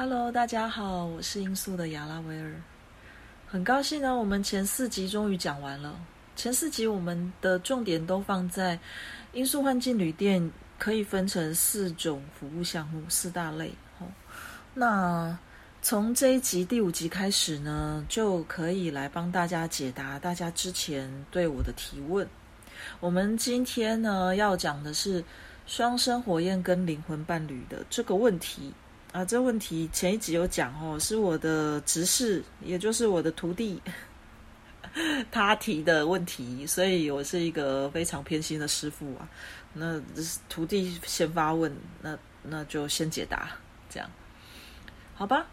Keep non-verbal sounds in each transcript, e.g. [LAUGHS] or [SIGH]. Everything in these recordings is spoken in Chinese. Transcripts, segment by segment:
Hello，大家好，我是音速的亚拉维尔，很高兴呢，我们前四集终于讲完了。前四集我们的重点都放在音速幻境旅店可以分成四种服务项目，四大类。哦，那从这一集第五集开始呢，就可以来帮大家解答大家之前对我的提问。我们今天呢要讲的是双生火焰跟灵魂伴侣的这个问题。啊，这问题前一集有讲哦，是我的执事，也就是我的徒弟，他提的问题，所以我是一个非常偏心的师傅啊。那徒弟先发问，那那就先解答，这样好吧？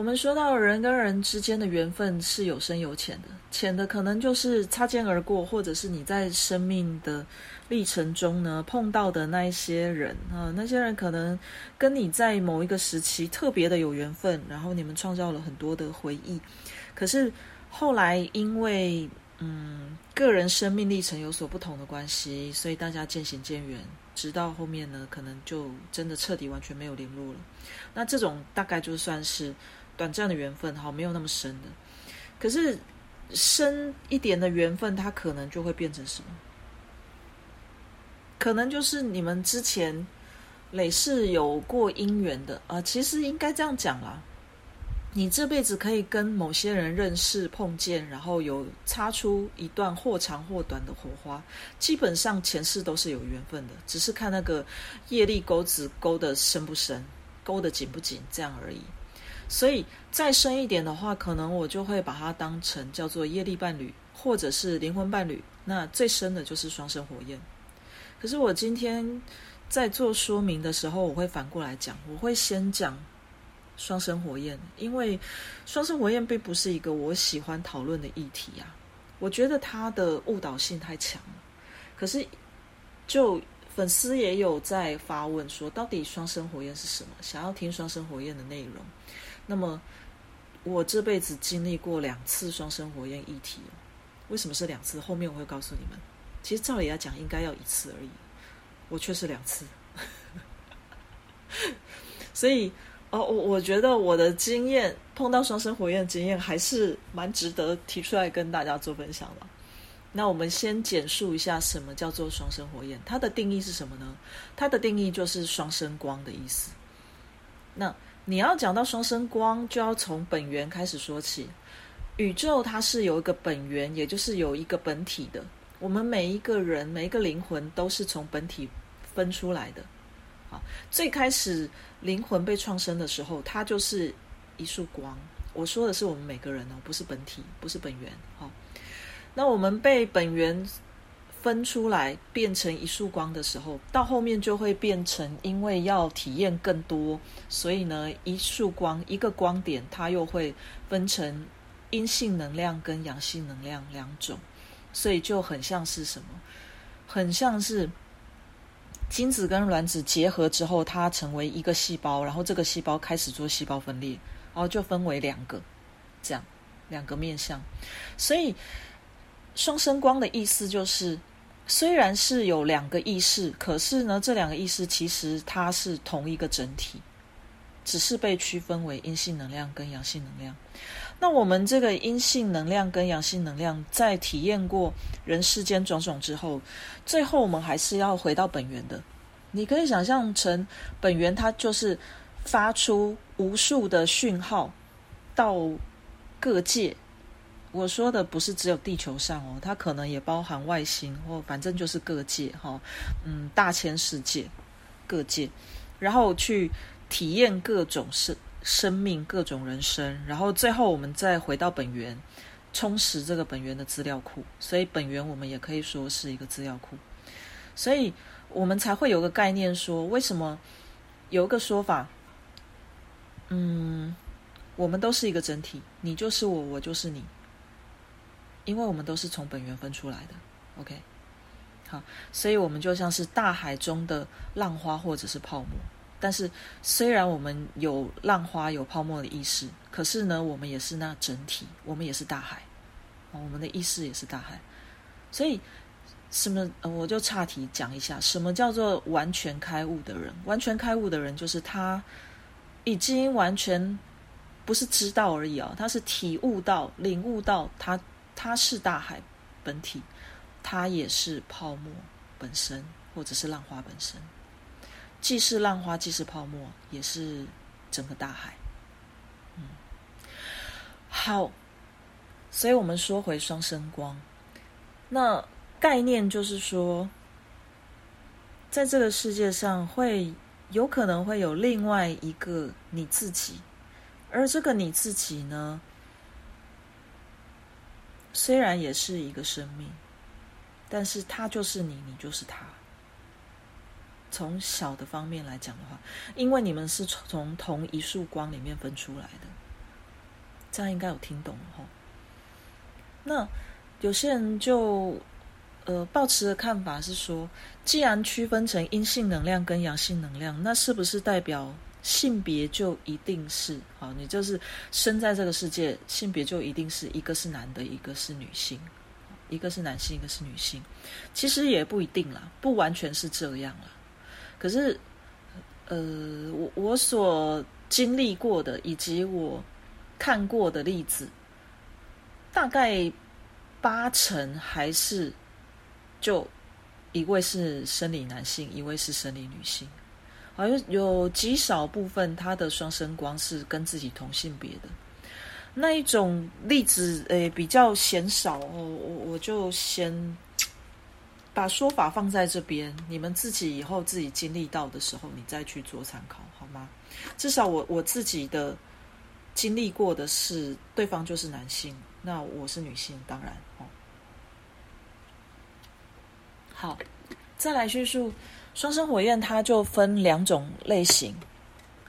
我们说到人跟人之间的缘分是有深有浅的，浅的可能就是擦肩而过，或者是你在生命的历程中呢碰到的那一些人啊，那些人可能跟你在某一个时期特别的有缘分，然后你们创造了很多的回忆。可是后来因为嗯个人生命历程有所不同的关系，所以大家渐行渐远，直到后面呢可能就真的彻底完全没有联络了。那这种大概就算是。短暂的缘分，好，没有那么深的。可是深一点的缘分，它可能就会变成什么？可能就是你们之前累世有过姻缘的啊。其实应该这样讲啦，你这辈子可以跟某些人认识、碰见，然后有擦出一段或长或短的火花。基本上前世都是有缘分的，只是看那个业力钩子勾的深不深，勾的紧不紧，这样而已。所以再深一点的话，可能我就会把它当成叫做业力伴侣，或者是灵魂伴侣。那最深的就是双生火焰。可是我今天在做说明的时候，我会反过来讲，我会先讲双生火焰，因为双生火焰并不是一个我喜欢讨论的议题啊。我觉得它的误导性太强了。可是就粉丝也有在发问说，到底双生火焰是什么？想要听双生火焰的内容。那么，我这辈子经历过两次双生火焰议题，为什么是两次？后面我会告诉你们。其实照理来讲，应该要一次而已，我却是两次。[LAUGHS] 所以，哦，我我觉得我的经验碰到双生火焰经验还是蛮值得提出来跟大家做分享的。那我们先简述一下什么叫做双生火焰，它的定义是什么呢？它的定义就是双生光的意思。那你要讲到双生光，就要从本源开始说起。宇宙它是有一个本源，也就是有一个本体的。我们每一个人、每一个灵魂都是从本体分出来的。好，最开始灵魂被创生的时候，它就是一束光。我说的是我们每个人哦，不是本体，不是本源。好，那我们被本源。分出来变成一束光的时候，到后面就会变成，因为要体验更多，所以呢，一束光一个光点，它又会分成阴性能量跟阳性能量两种，所以就很像是什么，很像是精子跟卵子结合之后，它成为一个细胞，然后这个细胞开始做细胞分裂，然后就分为两个，这样两个面相，所以双生光的意思就是。虽然是有两个意识，可是呢，这两个意识其实它是同一个整体，只是被区分为阴性能量跟阳性能量。那我们这个阴性能量跟阳性能量，在体验过人世间种种之后，最后我们还是要回到本源的。你可以想象成本源，它就是发出无数的讯号到各界。我说的不是只有地球上哦，它可能也包含外星，或反正就是各界哈，嗯，大千世界各界，然后去体验各种生生命、各种人生，然后最后我们再回到本源，充实这个本源的资料库。所以本源我们也可以说是一个资料库，所以我们才会有个概念说，为什么有一个说法，嗯，我们都是一个整体，你就是我，我就是你。因为我们都是从本源分出来的，OK，好，所以我们就像是大海中的浪花或者是泡沫。但是虽然我们有浪花有泡沫的意识，可是呢，我们也是那整体，我们也是大海，我们的意识也是大海。所以什么？我就岔题讲一下，什么叫做完全开悟的人？完全开悟的人就是他已经完全不是知道而已啊，他是体悟到、领悟到，他它是大海本体，它也是泡沫本身，或者是浪花本身，既是浪花，既是泡沫，也是整个大海。嗯，好，所以我们说回双生光，那概念就是说。在这个世界上，会有可能会有另外一个你自己，而这个你自己呢，虽然也是一个生命，但是他就是你，你就是他。从小的方面来讲的话，因为你们是从同一束光里面分出来的，这样应该有听懂哈。那有些人就。呃，抱持的看法是说，既然区分成阴性能量跟阳性能量，那是不是代表性别就一定是好？你就是生在这个世界，性别就一定是一个是男的，一个是女性，一个是男性，一个是女性？其实也不一定啦，不完全是这样啦。可是，呃，我我所经历过的以及我看过的例子，大概八成还是。就一位是生理男性，一位是生理女性，好像有极少部分他的双生光是跟自己同性别的那一种例子，诶，比较鲜少哦。我我就先把说法放在这边，你们自己以后自己经历到的时候，你再去做参考，好吗？至少我我自己的经历过的是，对方就是男性，那我是女性，当然哦。好，再来叙述双生火焰，它就分两种类型，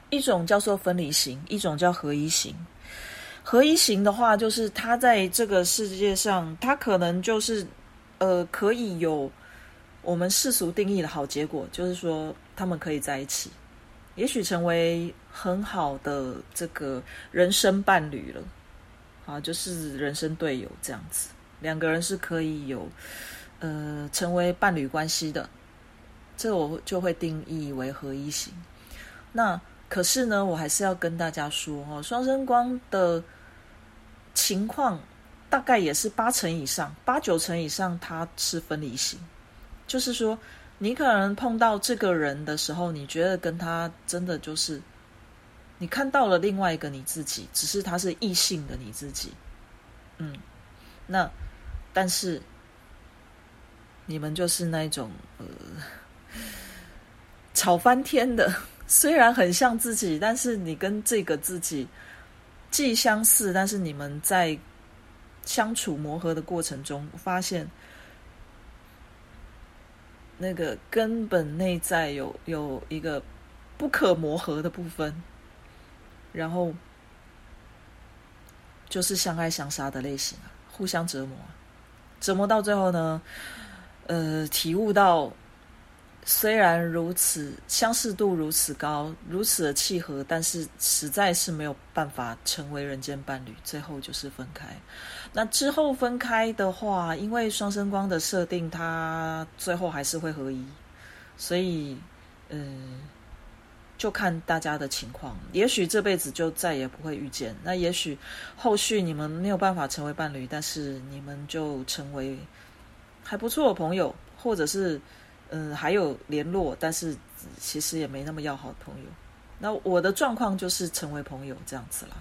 一种叫做分离型，一种叫合一型。合一型的话，就是它在这个世界上，它可能就是呃，可以有我们世俗定义的好结果，就是说他们可以在一起，也许成为很好的这个人生伴侣了，啊，就是人生队友这样子，两个人是可以有。呃，成为伴侣关系的，这我就会定义为合一型。那可是呢，我还是要跟大家说哦，双生光的情况大概也是八成以上，八九成以上，它是分离型。就是说，你可能碰到这个人的时候，你觉得跟他真的就是你看到了另外一个你自己，只是他是异性的你自己。嗯，那但是。你们就是那种呃，吵翻天的。虽然很像自己，但是你跟这个自己既相似，但是你们在相处磨合的过程中，发现那个根本内在有有一个不可磨合的部分，然后就是相爱相杀的类型啊，互相折磨，折磨到最后呢？呃，体悟到，虽然如此相似度如此高，如此的契合，但是实在是没有办法成为人间伴侣，最后就是分开。那之后分开的话，因为双生光的设定，它最后还是会合一，所以，嗯，就看大家的情况。也许这辈子就再也不会遇见，那也许后续你们没有办法成为伴侣，但是你们就成为。还不错的朋友，或者是嗯还有联络，但是其实也没那么要好的朋友。那我的状况就是成为朋友这样子啦。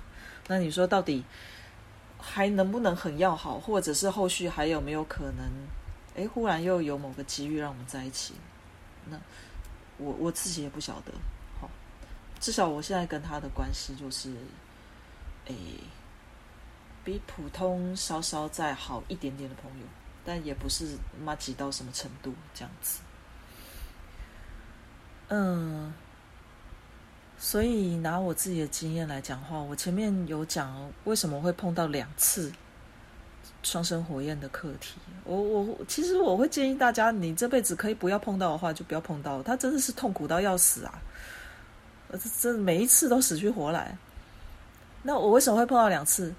那你说到底还能不能很要好，或者是后续还有没有可能？哎，忽然又有某个机遇让我们在一起，那我我自己也不晓得。好，至少我现在跟他的关系就是，哎，比普通稍稍再好一点点的朋友。但也不是妈挤到什么程度这样子，嗯，所以拿我自己的经验来讲话，我前面有讲为什么会碰到两次双生火焰的课题。我我其实我会建议大家，你这辈子可以不要碰到的话，就不要碰到。他真的是痛苦到要死啊！这这每一次都死去活来。那我为什么会碰到两次？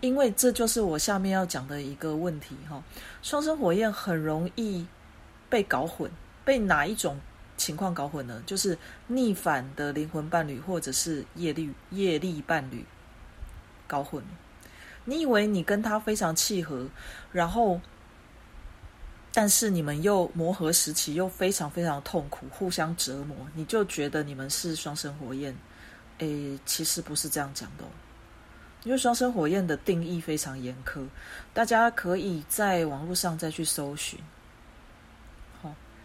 因为这就是我下面要讲的一个问题哈，双生火焰很容易被搞混，被哪一种情况搞混了，就是逆反的灵魂伴侣或者是业力业力伴侣搞混了。你以为你跟他非常契合，然后，但是你们又磨合时期又非常非常痛苦，互相折磨，你就觉得你们是双生火焰？诶，其实不是这样讲的，因为双生火焰的定义非常严苛，大家可以在网络上再去搜寻。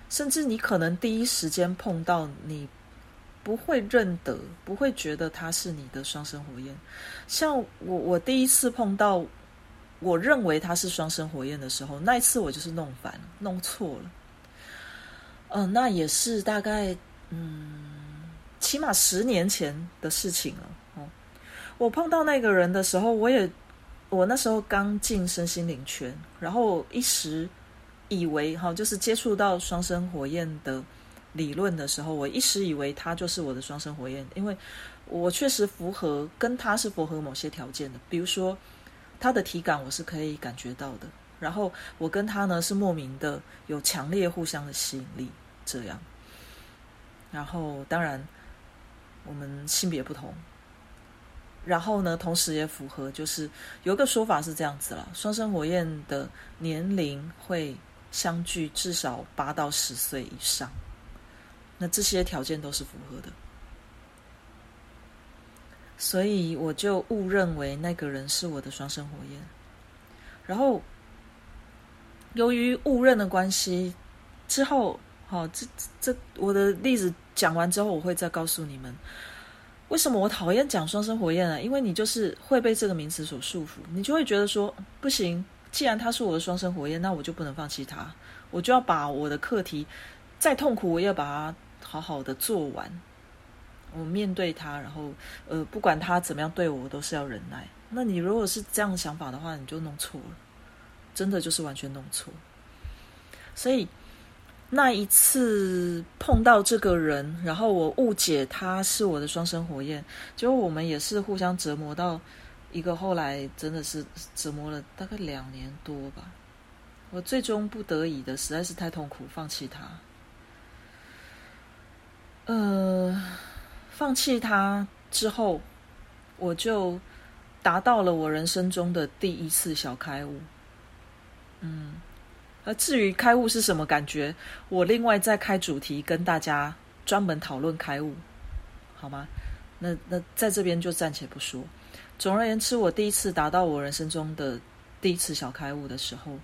甚至你可能第一时间碰到你，不会认得，不会觉得他是你的双生火焰。像我，我第一次碰到，我认为他是双生火焰的时候，那一次我就是弄反了，弄错了。嗯，那也是大概嗯，起码十年前的事情了。哦，我碰到那个人的时候，我也我那时候刚进身心灵圈，然后一时。以为哈，就是接触到双生火焰的理论的时候，我一时以为他就是我的双生火焰，因为我确实符合跟他是符合某些条件的，比如说他的体感我是可以感觉到的，然后我跟他呢是莫名的有强烈互相的吸引力，这样，然后当然我们性别不同，然后呢同时也符合，就是有个说法是这样子了，双生火焰的年龄会。相距至少八到十岁以上，那这些条件都是符合的，所以我就误认为那个人是我的双生火焰。然后，由于误认的关系，之后，好，这这我的例子讲完之后，我会再告诉你们，为什么我讨厌讲双生火焰啊？因为你就是会被这个名词所束缚，你就会觉得说不行。既然他是我的双生火焰，那我就不能放弃他，我就要把我的课题再痛苦，我也要把它好好的做完。我面对他，然后呃，不管他怎么样对我，我都是要忍耐。那你如果是这样想法的话，你就弄错了，真的就是完全弄错。所以那一次碰到这个人，然后我误解他是我的双生火焰，结果我们也是互相折磨到。一个后来真的是折磨了大概两年多吧，我最终不得已的实在是太痛苦，放弃他。呃，放弃他之后，我就达到了我人生中的第一次小开悟。嗯，而至于开悟是什么感觉，我另外再开主题跟大家专门讨论开悟，好吗？那那在这边就暂且不说。总而言之，我第一次达到我人生中的第一次小开悟的时候，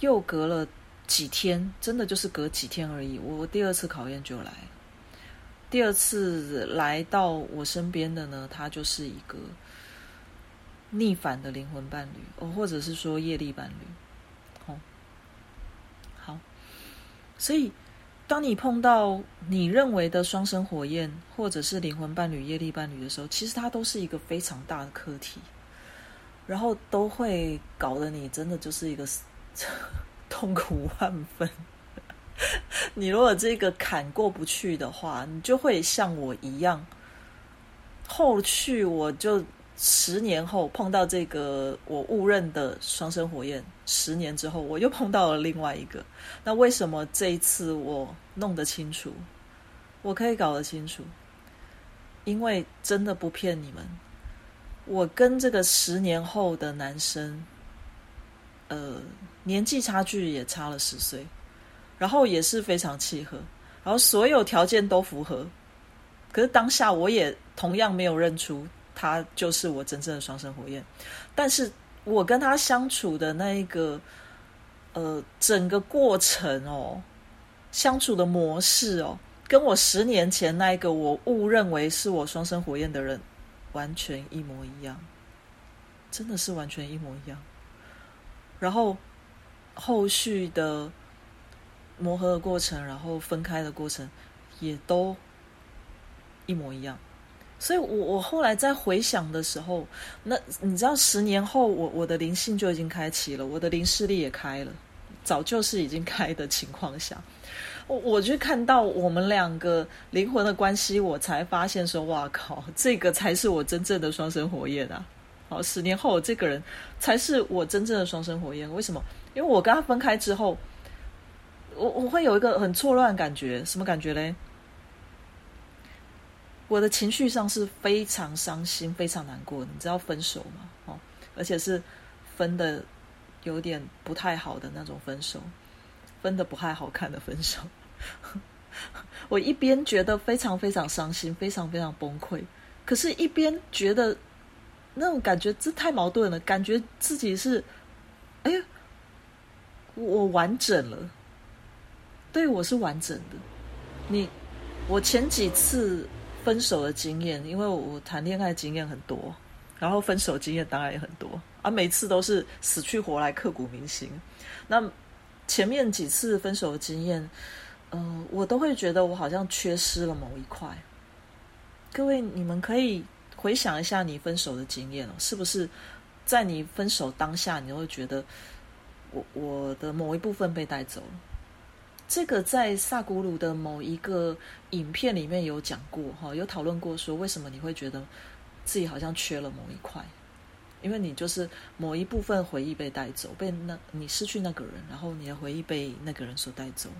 又隔了几天，真的就是隔几天而已。我第二次考验就来，第二次来到我身边的呢，他就是一个逆反的灵魂伴侣，哦，或者是说业力伴侣，哦，好，所以。当你碰到你认为的双生火焰，或者是灵魂伴侣、业力伴侣的时候，其实它都是一个非常大的课题，然后都会搞得你真的就是一个 [LAUGHS] 痛苦万分。你如果这个坎过不去的话，你就会像我一样，后续我就。十年后碰到这个我误认的双生火焰，十年之后我又碰到了另外一个。那为什么这一次我弄得清楚？我可以搞得清楚，因为真的不骗你们，我跟这个十年后的男生，呃，年纪差距也差了十岁，然后也是非常契合，然后所有条件都符合。可是当下我也同样没有认出。他就是我真正的双生火焰，但是我跟他相处的那一个，呃，整个过程哦，相处的模式哦，跟我十年前那一个我误认为是我双生火焰的人完全一模一样，真的是完全一模一样。然后后续的磨合的过程，然后分开的过程，也都一模一样。所以，我我后来在回想的时候，那你知道，十年后，我我的灵性就已经开启了，我的灵视力也开了，早就是已经开的情况下，我我就看到我们两个灵魂的关系，我才发现说，哇靠，这个才是我真正的双生火焰啊！好，十年后，这个人才是我真正的双生火焰。为什么？因为我跟他分开之后，我我会有一个很错乱的感觉，什么感觉嘞？我的情绪上是非常伤心、非常难过。你知道分手吗？哦，而且是分的有点不太好的那种分手，分的不太好看的分手。[LAUGHS] 我一边觉得非常非常伤心、非常非常崩溃，可是一边觉得那种感觉这太矛盾了，感觉自己是哎呀，我完整了。对我是完整的。你，我前几次。分手的经验，因为我谈恋爱经验很多，然后分手经验当然也很多啊，每次都是死去活来，刻骨铭心。那前面几次分手的经验，嗯，我都会觉得我好像缺失了某一块。各位，你们可以回想一下你分手的经验哦，是不是在你分手当下，你会觉得我我的某一部分被带走了？这个在萨古鲁的某一个影片里面有讲过哈，有讨论过说为什么你会觉得自己好像缺了某一块，因为你就是某一部分回忆被带走，被那你失去那个人，然后你的回忆被那个人所带走。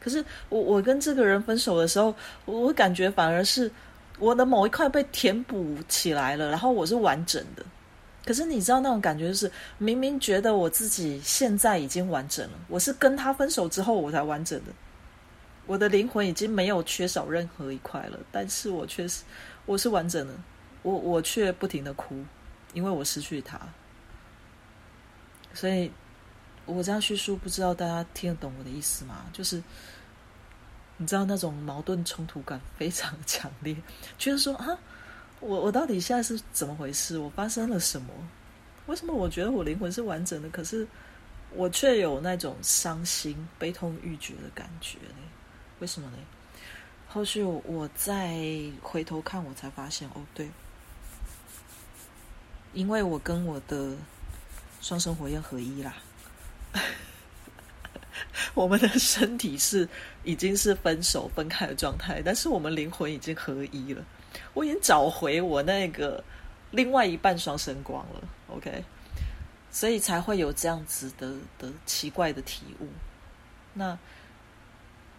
可是我我跟这个人分手的时候，我感觉反而是我的某一块被填补起来了，然后我是完整的。可是你知道那种感觉，就是明明觉得我自己现在已经完整了，我是跟他分手之后我才完整的，我的灵魂已经没有缺少任何一块了，但是我却是我是完整的，我我却不停的哭，因为我失去他，所以我这样叙述，不知道大家听得懂我的意思吗？就是你知道那种矛盾冲突感非常强烈，觉得说啊。我我到底现在是怎么回事？我发生了什么？为什么我觉得我灵魂是完整的，可是我却有那种伤心、悲痛欲绝的感觉呢？为什么呢？后续我再回头看，我才发现，哦，对，因为我跟我的双生火焰合一啦，[LAUGHS] 我们的身体是已经是分手分开的状态，但是我们灵魂已经合一了。我已经找回我那个另外一半双生光了，OK，所以才会有这样子的的奇怪的体悟。那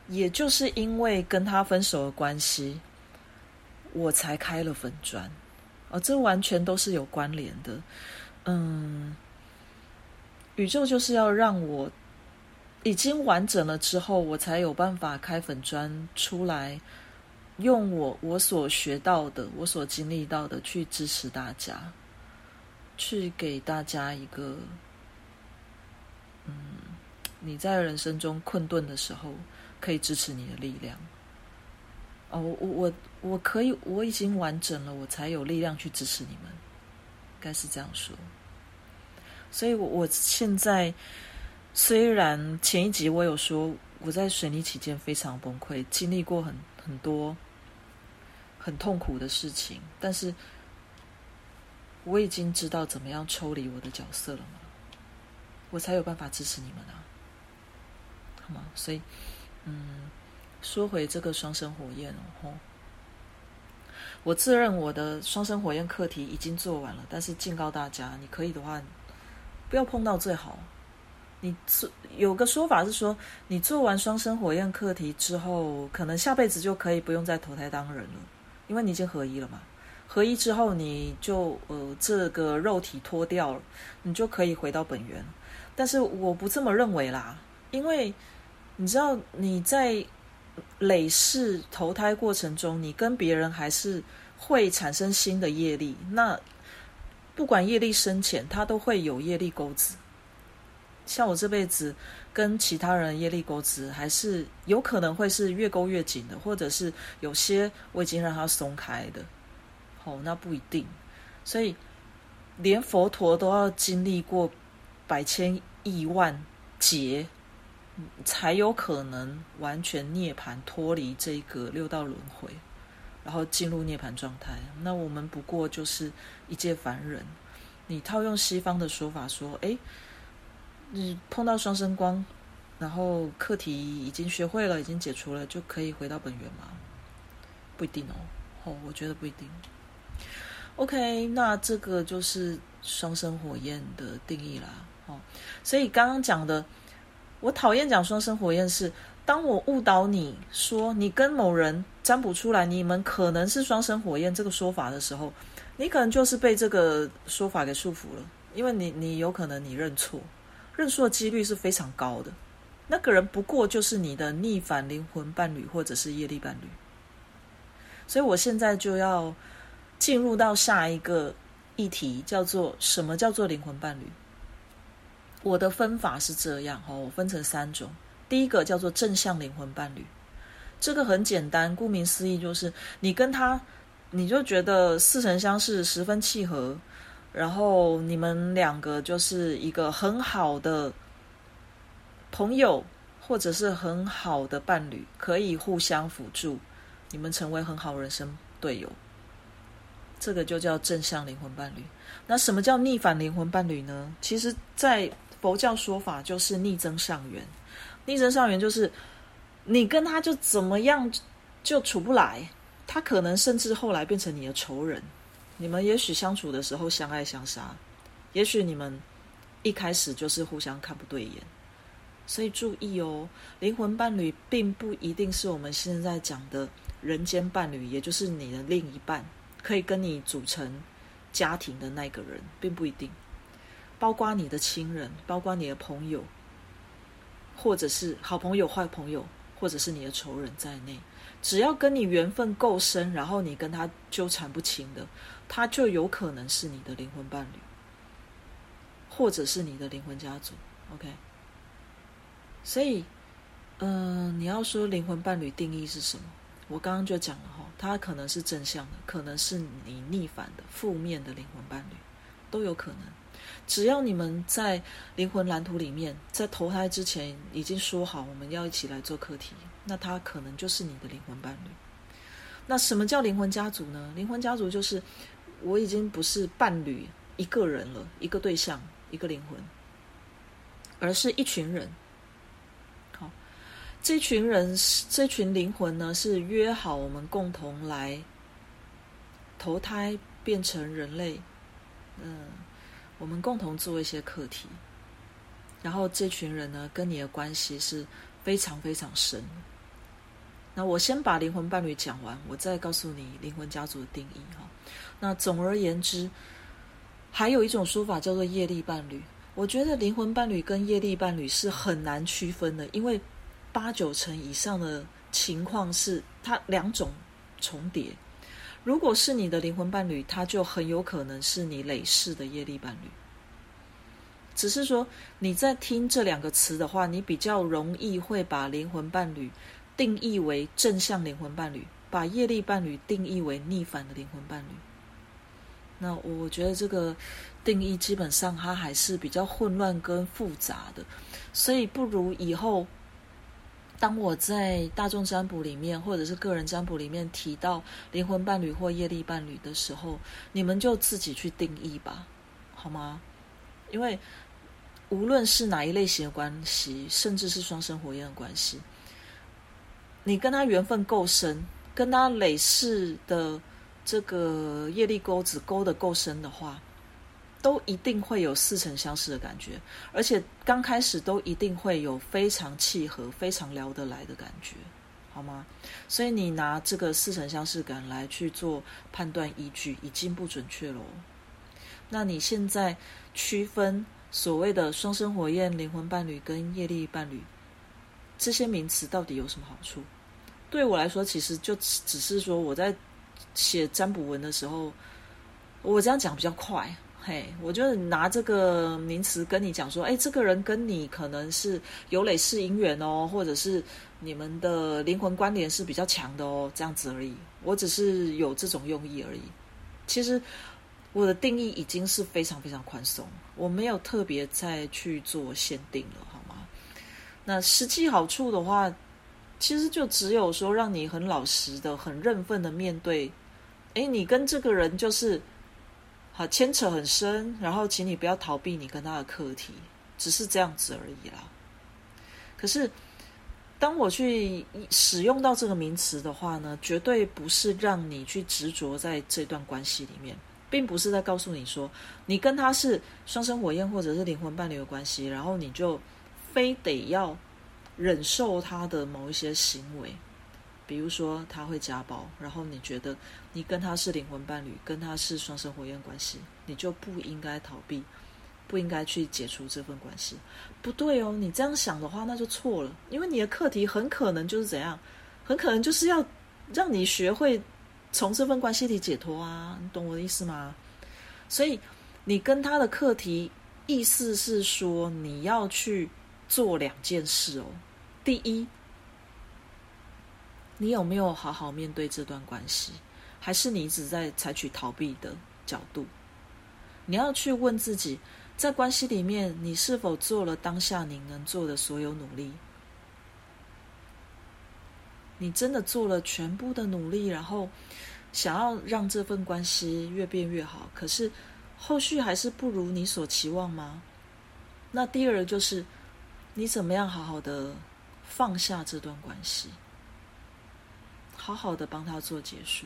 也就是因为跟他分手的关系，我才开了粉砖，哦，这完全都是有关联的。嗯，宇宙就是要让我已经完整了之后，我才有办法开粉砖出来。用我我所学到的，我所经历到的去支持大家，去给大家一个，嗯，你在人生中困顿的时候可以支持你的力量。哦，我我我可以，我已经完整了，我才有力量去支持你们，该是这样说。所以，我我现在虽然前一集我有说我在水泥期间非常崩溃，经历过很很多。很痛苦的事情，但是我已经知道怎么样抽离我的角色了嘛，我才有办法支持你们啊，好吗？所以，嗯，说回这个双生火焰哦，我自认我的双生火焰课题已经做完了，但是警告大家，你可以的话，不要碰到最好。你做有个说法是说，你做完双生火焰课题之后，可能下辈子就可以不用再投胎当人了。因为你已经合一了嘛，合一之后你就呃这个肉体脱掉了，你就可以回到本源。但是我不这么认为啦，因为你知道你在累世投胎过程中，你跟别人还是会产生新的业力。那不管业力深浅，它都会有业力钩子。像我这辈子。跟其他人业力钩子还是有可能会是越勾越紧的，或者是有些我已经让它松开的，哦，那不一定。所以连佛陀都要经历过百千亿万劫，才有可能完全涅槃，脱离这个六道轮回，然后进入涅槃状态。那我们不过就是一介凡人。你套用西方的说法说，哎。你碰到双生光，然后课题已经学会了，已经解除了，就可以回到本源吗？不一定哦，哦，我觉得不一定。OK，那这个就是双生火焰的定义啦，哦，所以刚刚讲的我讨厌讲双生火焰是，当我误导你说你跟某人占卜出来，你们可能是双生火焰这个说法的时候，你可能就是被这个说法给束缚了，因为你你有可能你认错，认错的几率是非常高的。那个人不过就是你的逆反灵魂伴侣或者是业力伴侣，所以我现在就要进入到下一个议题，叫做什么叫做灵魂伴侣？我的分法是这样哈，我分成三种，第一个叫做正向灵魂伴侣，这个很简单，顾名思义就是你跟他，你就觉得似曾相识，十分契合，然后你们两个就是一个很好的。朋友或者是很好的伴侣，可以互相辅助，你们成为很好人生队友。这个就叫正向灵魂伴侣。那什么叫逆反灵魂伴侣呢？其实，在佛教说法就是逆增上缘。逆增上缘就是你跟他就怎么样就处不来，他可能甚至后来变成你的仇人。你们也许相处的时候相爱相杀，也许你们一开始就是互相看不对眼。所以注意哦，灵魂伴侣并不一定是我们现在讲的人间伴侣，也就是你的另一半，可以跟你组成家庭的那个人，并不一定。包括你的亲人，包括你的朋友，或者是好朋友、坏朋友，或者是你的仇人在内，只要跟你缘分够深，然后你跟他纠缠不清的，他就有可能是你的灵魂伴侣，或者是你的灵魂家族。OK。所以，嗯，你要说灵魂伴侣定义是什么？我刚刚就讲了哈，他可能是正向的，可能是你逆反的、负面的灵魂伴侣，都有可能。只要你们在灵魂蓝图里面，在投胎之前已经说好我们要一起来做课题，那他可能就是你的灵魂伴侣。那什么叫灵魂家族呢？灵魂家族就是我已经不是伴侣一个人了，一个对象，一个灵魂，而是一群人。好这群人，这群灵魂呢，是约好我们共同来投胎变成人类。嗯，我们共同做一些课题。然后这群人呢，跟你的关系是非常非常深。那我先把灵魂伴侣讲完，我再告诉你灵魂家族的定义哈。那总而言之，还有一种说法叫做业力伴侣。我觉得灵魂伴侣跟业力伴侣是很难区分的，因为。八九成以上的情况是它两种重叠。如果是你的灵魂伴侣，他就很有可能是你累世的业力伴侣。只是说你在听这两个词的话，你比较容易会把灵魂伴侣定义为正向灵魂伴侣，把业力伴侣定义为逆反的灵魂伴侣。那我觉得这个定义基本上它还是比较混乱跟复杂的，所以不如以后。当我在大众占卜里面，或者是个人占卜里面提到灵魂伴侣或业力伴侣的时候，你们就自己去定义吧，好吗？因为无论是哪一类型的关系，甚至是双生火焰的关系，你跟他缘分够深，跟他累世的这个业力钩子勾的够深的话。都一定会有似曾相识的感觉，而且刚开始都一定会有非常契合、非常聊得来的感觉，好吗？所以你拿这个似曾相识感来去做判断依据，已经不准确喽。那你现在区分所谓的双生火焰灵魂伴侣跟业力伴侣这些名词到底有什么好处？对我来说，其实就只是说我在写占卜文的时候，我这样讲比较快。嘿，我就拿这个名词跟你讲说，哎，这个人跟你可能是有累世姻缘哦，或者是你们的灵魂关联是比较强的哦，这样子而已。我只是有这种用意而已。其实我的定义已经是非常非常宽松，我没有特别再去做限定了，那实际好处的话，其实就只有说让你很老实的、很认份的面对，哎，你跟这个人就是。好，牵扯很深，然后请你不要逃避你跟他的课题，只是这样子而已啦。可是，当我去使用到这个名词的话呢，绝对不是让你去执着在这段关系里面，并不是在告诉你说，你跟他是双生火焰或者是灵魂伴侣的关系，然后你就非得要忍受他的某一些行为，比如说他会家暴，然后你觉得你跟他是灵魂伴侣，跟他是双生火焰关系，你就不应该逃避，不应该去解除这份关系。不对哦，你这样想的话，那就错了，因为你的课题很可能就是怎样，很可能就是要让你学会从这份关系里解脱啊，你懂我的意思吗？所以你跟他的课题。意思是说，你要去做两件事哦。第一，你有没有好好面对这段关系，还是你一直在采取逃避的角度？你要去问自己，在关系里面，你是否做了当下你能做的所有努力？你真的做了全部的努力，然后想要让这份关系越变越好，可是。后续还是不如你所期望吗？那第二就是，你怎么样好好的放下这段关系，好好的帮他做结束。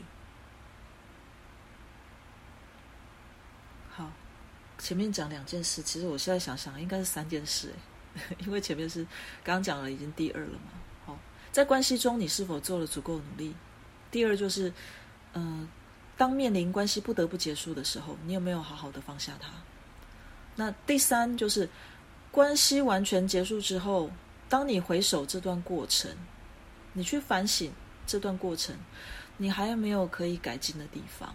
好，前面讲两件事，其实我现在想想应该是三件事 [LAUGHS] 因为前面是刚刚讲了已经第二了嘛。好，在关系中你是否做了足够努力？第二就是，嗯。当面临关系不得不结束的时候，你有没有好好的放下他？那第三就是，关系完全结束之后，当你回首这段过程，你去反省这段过程，你还有没有可以改进的地方？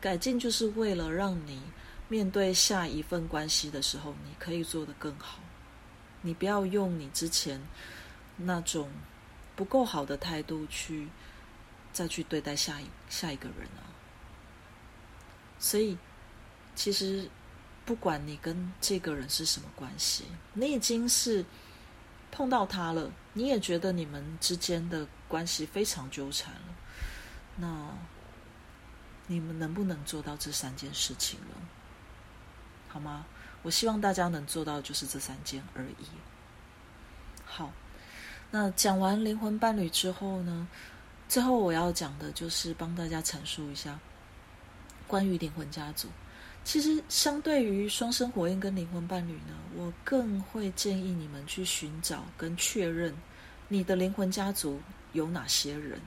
改进就是为了让你面对下一份关系的时候，你可以做得更好。你不要用你之前那种不够好的态度去。再去对待下一下一个人啊，所以其实不管你跟这个人是什么关系，你已经是碰到他了，你也觉得你们之间的关系非常纠缠了，那你们能不能做到这三件事情了？好吗？我希望大家能做到就是这三件而已。好，那讲完灵魂伴侣之后呢？最后我要讲的就是帮大家阐述一下关于灵魂家族。其实相对于双生火焰跟灵魂伴侣呢，我更会建议你们去寻找跟确认你的灵魂家族有哪些人。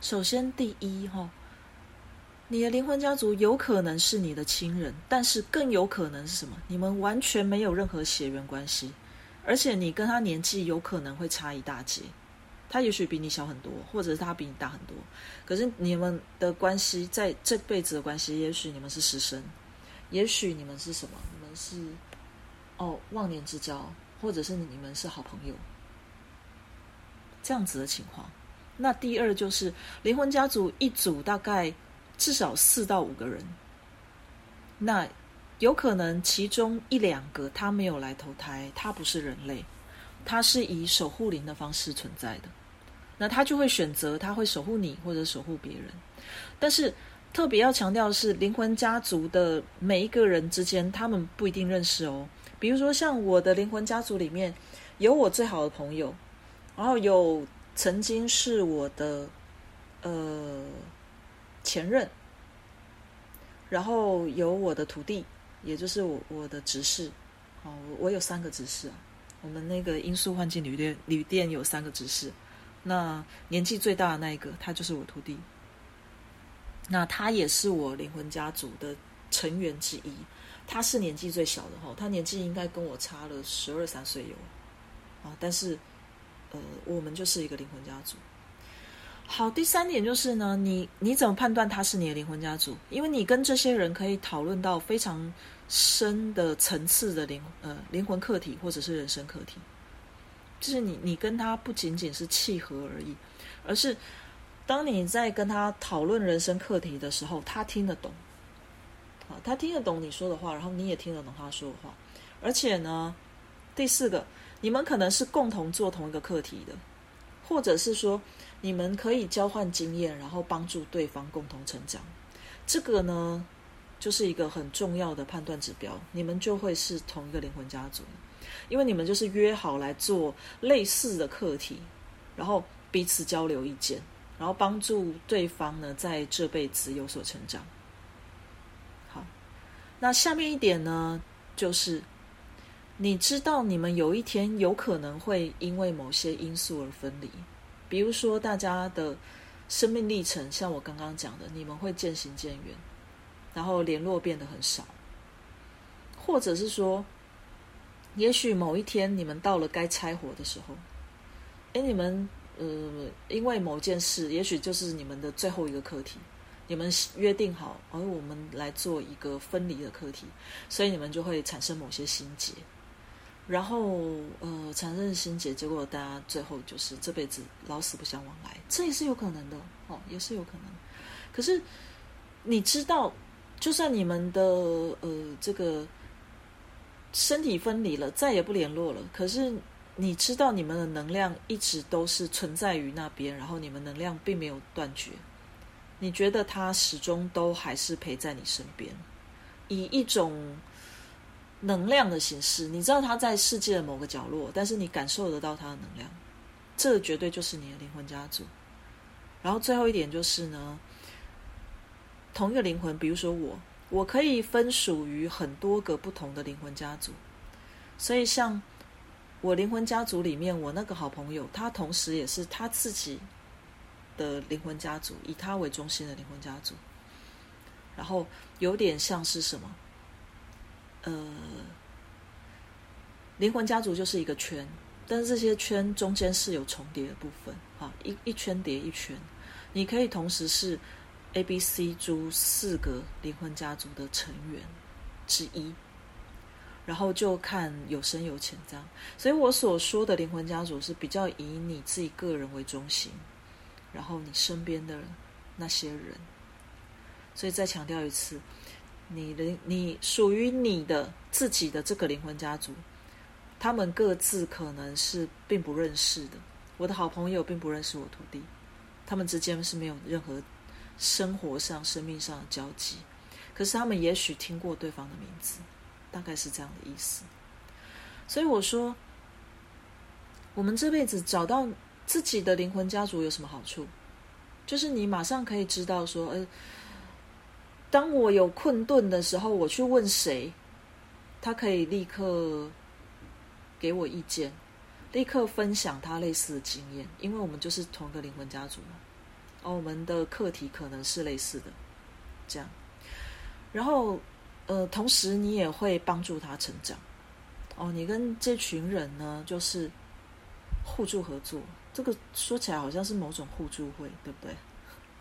首先，第一哈，你的灵魂家族有可能是你的亲人，但是更有可能是什么？你们完全没有任何血缘关系，而且你跟他年纪有可能会差一大截。他也许比你小很多，或者是他比你大很多，可是你们的关系在这辈子的关系，也许你们是师生，也许你们是什么？你们是哦忘年之交，或者是你们是好朋友，这样子的情况。那第二就是灵魂家族一组大概至少四到五个人，那有可能其中一两个他没有来投胎，他不是人类，他是以守护灵的方式存在的。那他就会选择，他会守护你或者守护别人。但是特别要强调的是，灵魂家族的每一个人之间，他们不一定认识哦。比如说，像我的灵魂家族里面有我最好的朋友，然后有曾经是我的呃前任，然后有我的徒弟，也就是我我的执事。哦，我有三个执事啊。我们那个罂粟幻境旅店旅店有三个执事。那年纪最大的那一个，他就是我徒弟。那他也是我灵魂家族的成员之一。他是年纪最小的哈，他年纪应该跟我差了十二三岁有啊。但是，呃，我们就是一个灵魂家族。好，第三点就是呢，你你怎么判断他是你的灵魂家族？因为你跟这些人可以讨论到非常深的层次的灵呃灵魂课题或者是人生课题。就是你，你跟他不仅仅是契合而已，而是当你在跟他讨论人生课题的时候，他听得懂，啊，他听得懂你说的话，然后你也听得懂他说的话，而且呢，第四个，你们可能是共同做同一个课题的，或者是说你们可以交换经验，然后帮助对方共同成长，这个呢，就是一个很重要的判断指标，你们就会是同一个灵魂家族。因为你们就是约好来做类似的课题，然后彼此交流意见，然后帮助对方呢在这辈子有所成长。好，那下面一点呢，就是你知道你们有一天有可能会因为某些因素而分离，比如说大家的生命历程，像我刚刚讲的，你们会渐行渐远，然后联络变得很少，或者是说，也许某一天你们到了该拆伙的时候，哎，你们呃，因为某件事，也许就是你们的最后一个课题。你们约定好，而我们来做一个分离的课题，所以你们就会产生某些心结，然后呃产生心结，结果大家最后就是这辈子老死不相往来，这也是有可能的哦，也是有可能。可是你知道，就算你们的呃这个身体分离了，再也不联络了，可是你知道你们的能量一直都是存在于那边，然后你们能量并没有断绝。你觉得他始终都还是陪在你身边，以一种能量的形式。你知道他在世界的某个角落，但是你感受得到他的能量，这绝对就是你的灵魂家族。然后最后一点就是呢，同一个灵魂，比如说我，我可以分属于很多个不同的灵魂家族。所以像我灵魂家族里面，我那个好朋友，他同时也是他自己。的灵魂家族，以他为中心的灵魂家族，然后有点像是什么？呃，灵魂家族就是一个圈，但是这些圈中间是有重叠的部分，啊，一一圈叠一圈，你可以同时是 A、B、C 诸四个灵魂家族的成员之一，然后就看有深有浅这样。所以我所说的灵魂家族是比较以你自己个人为中心。然后你身边的那些人，所以再强调一次，你的你属于你的自己的这个灵魂家族，他们各自可能是并不认识的。我的好朋友并不认识我徒弟，他们之间是没有任何生活上、生命上的交集。可是他们也许听过对方的名字，大概是这样的意思。所以我说，我们这辈子找到。自己的灵魂家族有什么好处？就是你马上可以知道说，呃，当我有困顿的时候，我去问谁，他可以立刻给我意见，立刻分享他类似的经验，因为我们就是同一个灵魂家族嘛，哦我们的课题可能是类似的，这样。然后，呃，同时你也会帮助他成长。哦，你跟这群人呢，就是互助合作。这个说起来好像是某种互助会，对不对？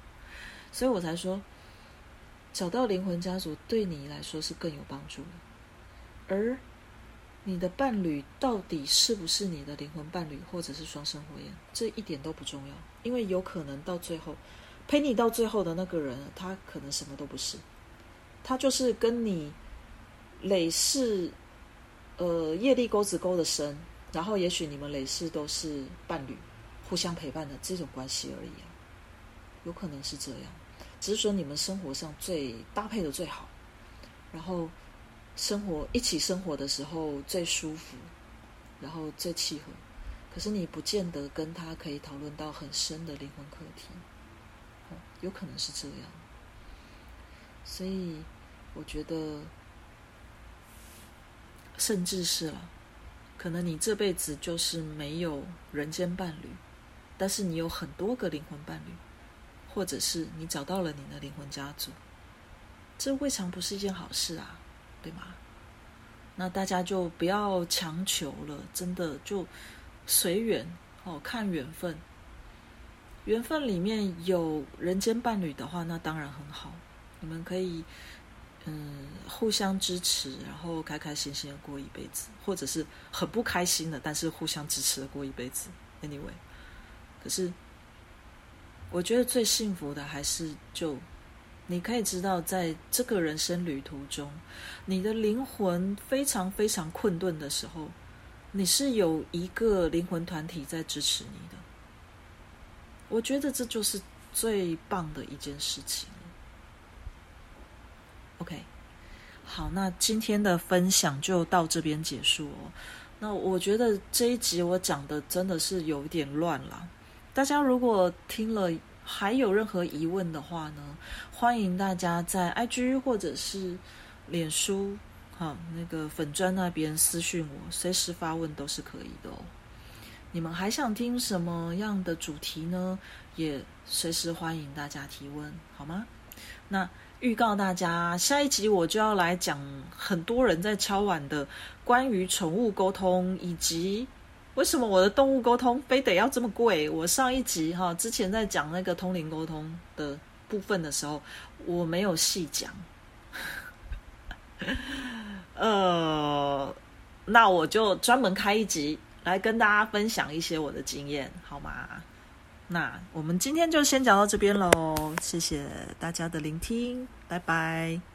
[LAUGHS] 所以我才说，找到灵魂家族对你来说是更有帮助的。而你的伴侣到底是不是你的灵魂伴侣，或者是双生火焰，这一点都不重要，因为有可能到最后陪你到最后的那个人，他可能什么都不是，他就是跟你累世呃业力钩子钩的深，然后也许你们累世都是伴侣。互相陪伴的这种关系而已啊，有可能是这样，只是说你们生活上最搭配的最好，然后生活一起生活的时候最舒服，然后最契合。可是你不见得跟他可以讨论到很深的灵魂课题，有可能是这样。所以我觉得，甚至是了，可能你这辈子就是没有人间伴侣。但是你有很多个灵魂伴侣，或者是你找到了你的灵魂家族，这未尝不是一件好事啊，对吗？那大家就不要强求了，真的就随缘哦，看缘分。缘分里面有人间伴侣的话，那当然很好，你们可以嗯互相支持，然后开开心心的过一辈子，或者是很不开心的，但是互相支持的过一辈子。Anyway。可是，我觉得最幸福的还是就，你可以知道，在这个人生旅途中，你的灵魂非常非常困顿的时候，你是有一个灵魂团体在支持你的。我觉得这就是最棒的一件事情。OK，好，那今天的分享就到这边结束哦。那我觉得这一集我讲的真的是有点乱了。大家如果听了还有任何疑问的话呢，欢迎大家在 IG 或者是脸书哈，那个粉砖那边私讯我，随时发问都是可以的哦。你们还想听什么样的主题呢？也随时欢迎大家提问，好吗？那预告大家，下一集我就要来讲很多人在敲碗的关于宠物沟通，以及为什么我的动物沟通非得要这么贵。我上一集哈之前在讲那个通灵沟通的部分的时候，我没有细讲。[LAUGHS] 呃，那我就专门开一集来跟大家分享一些我的经验，好吗？那我们今天就先讲到这边喽，谢谢大家的聆听，拜拜。